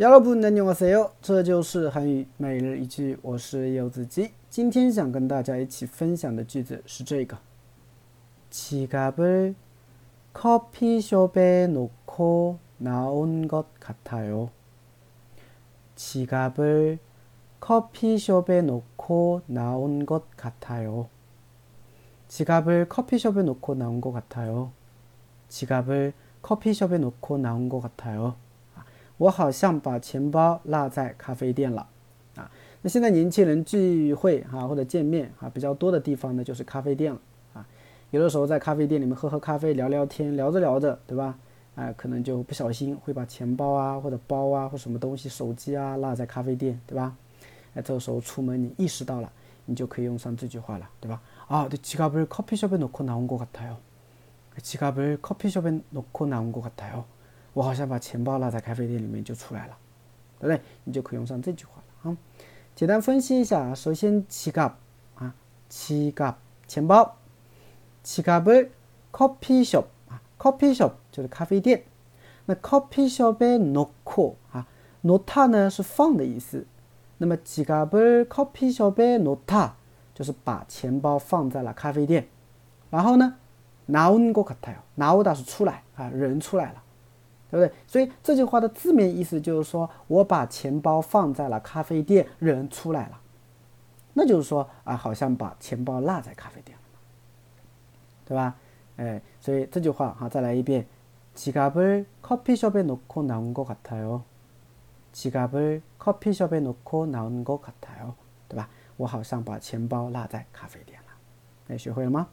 여러분 안녕하세요. 这就是韩语每日一句我是柚子鸡今天想跟大家一起分享的句子是这个 지갑을 커피숍에 놓고 나온 것 같아요. 지갑을 커피숍에 놓고 나온 것 같아요. 지갑을 커피숍에 놓고 나온 것 같아요. 지갑을 커피숍에 놓고 나온 것 같아요. 我好像把钱包落在咖啡店了，啊，那现在年轻人聚会哈或者见面啊比较多的地方呢就是咖啡店了，啊，有的时候在咖啡店里面喝喝咖啡聊聊天，聊着聊着对吧？哎，可能就不小心会把钱包啊或者包啊或什么东西手机啊落在咖啡店对吧？哎，这个时候出门你意识到了，你就可以用上这句话了对吧？啊，对，지갑을커피숍에놓고나온것같아 요， 지갑을커피숍에놓고나온것같아 요。 我好像把钱包落在咖啡店里面就出来了，对不对？你就可以用上这句话了啊。简单分析一下，首先지 갑， 啊，지 갑， 钱包，지갑을커피숍啊，커피숍就是咖啡店。那커피숍에놓고啊，놓다呢是放的意思。那么지갑을커피숍에놓다就是把钱包放在了咖啡店。然后呢，나온것같아 요， 나오다是出来啊，人出来了。 对不对？所以这句话的字面意思就是说，我把钱包放在了咖啡店，人出来了，那就是说啊，好像把钱包落在咖啡店了，对吧？哎，所以这句话哈，再来一遍，지갑을커피숍에놓고나온것같아 요。 지갑을커피숍에놓고나온것같아 요， 对吧？我好像把钱包落在咖啡店了。哎，学会了吗？